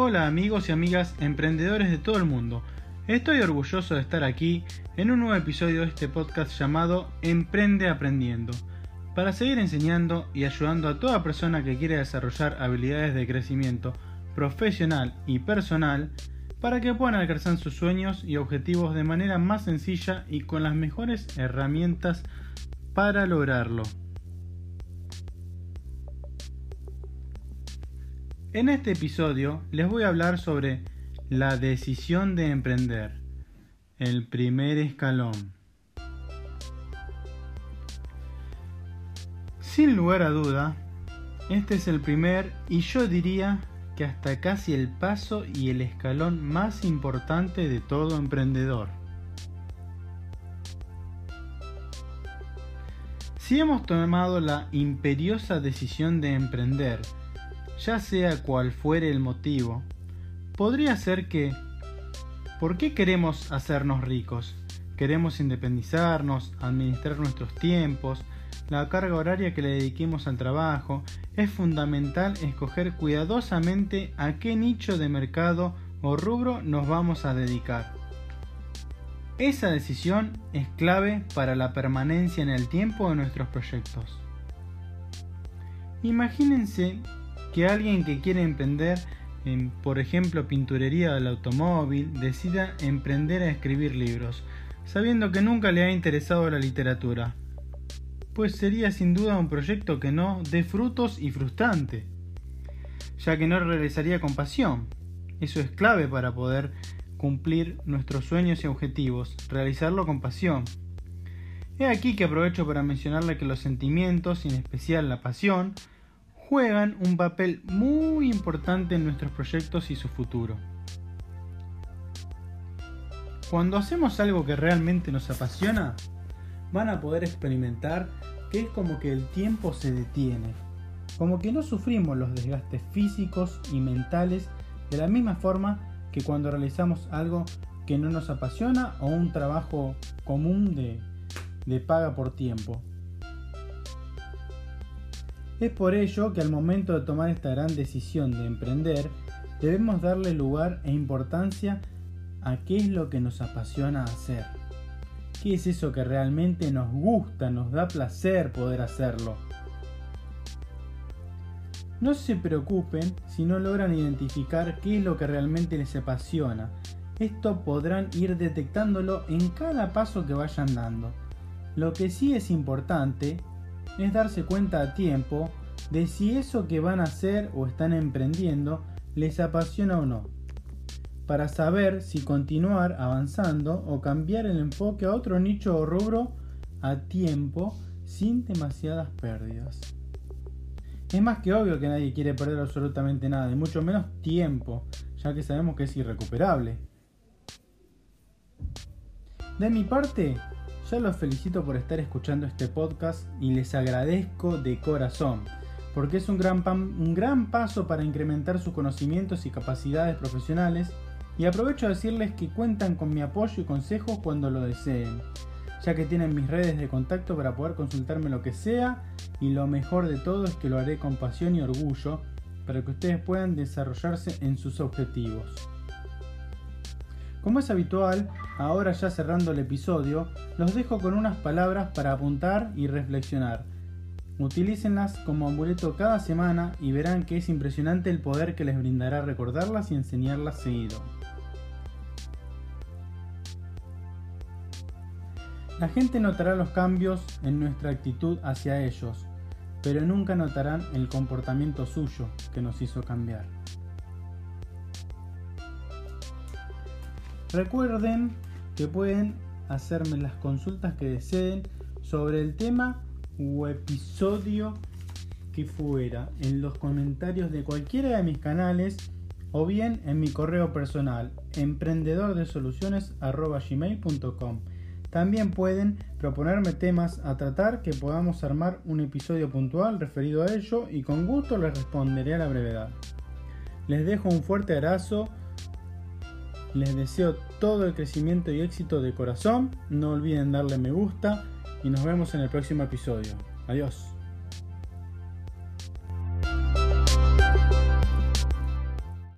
Hola amigos y amigas emprendedores de todo el mundo. Estoy orgulloso de estar aquí en un nuevo episodio de este podcast llamado Emprende Aprendiendo, para seguir enseñando y ayudando a toda persona que quiere desarrollar habilidades de crecimiento profesional y personal para que puedan alcanzar sus sueños y objetivos de manera más sencilla y con las mejores herramientas para lograrlo. En este episodio les voy a hablar sobre la decisión de emprender, el primer escalón. Sin lugar a duda, este es el primer y yo diría que hasta casi el paso y el escalón más importante de todo emprendedor. Si hemos tomado la imperiosa decisión de emprender, ya sea cual fuere el motivo, podría ser que ¿por qué queremos hacernos ricos? Queremos independizarnos, administrar nuestros tiempos, la carga horaria que le dediquemos al trabajo, es fundamental escoger cuidadosamente a qué nicho de mercado o rubro nos vamos a dedicar. Esa decisión es clave para la permanencia en el tiempo de nuestros proyectos. Imagínense que alguien que quiere emprender en, por ejemplo, pinturería del automóvil, decida emprender a escribir libros, sabiendo que nunca le ha interesado la literatura. Pues sería sin duda un proyecto que no dé frutos y frustrante, ya que no realizaría con pasión. Eso es clave para poder cumplir nuestros sueños y objetivos, realizarlo con pasión. He aquí que aprovecho para mencionarle que los sentimientos, y en especial la pasión, juegan un papel muy importante en nuestros proyectos y su futuro. Cuando hacemos algo que realmente nos apasiona, van a poder experimentar que es como que el tiempo se detiene, como que no sufrimos los desgastes físicos y mentales de la misma forma que cuando realizamos algo que no nos apasiona o un trabajo común de, de paga por tiempo. Es por ello que al momento de tomar esta gran decisión de emprender, debemos darle lugar e importancia a qué es lo que nos apasiona hacer. ¿Qué es eso que realmente nos gusta, nos da placer poder hacerlo? No se preocupen si no logran identificar qué es lo que realmente les apasiona. Esto podrán ir detectándolo en cada paso que vayan dando. Lo que sí es importante es darse cuenta a tiempo de si eso que van a hacer o están emprendiendo les apasiona o no, para saber si continuar avanzando o cambiar el enfoque a otro nicho o rubro a tiempo sin demasiadas pérdidas. Es más que obvio que nadie quiere perder absolutamente nada, y mucho menos tiempo, ya que sabemos que es irrecuperable. De mi parte, ya los felicito por estar escuchando este podcast y les agradezco de corazón, porque es un gran, un gran paso para incrementar sus conocimientos y capacidades profesionales y aprovecho a decirles que cuentan con mi apoyo y consejos cuando lo deseen, ya que tienen mis redes de contacto para poder consultarme lo que sea y lo mejor de todo es que lo haré con pasión y orgullo para que ustedes puedan desarrollarse en sus objetivos. Como es habitual, ahora ya cerrando el episodio, los dejo con unas palabras para apuntar y reflexionar. Utilícenlas como amuleto cada semana y verán que es impresionante el poder que les brindará recordarlas y enseñarlas seguido. La gente notará los cambios en nuestra actitud hacia ellos, pero nunca notarán el comportamiento suyo que nos hizo cambiar. Recuerden que pueden hacerme las consultas que deseen sobre el tema o episodio que fuera en los comentarios de cualquiera de mis canales o bien en mi correo personal emprendedordesoluciones.gmail.com También pueden proponerme temas a tratar que podamos armar un episodio puntual referido a ello y con gusto les responderé a la brevedad. Les dejo un fuerte abrazo, les deseo todo el crecimiento y éxito de corazón, no olviden darle me gusta y nos vemos en el próximo episodio. Adiós.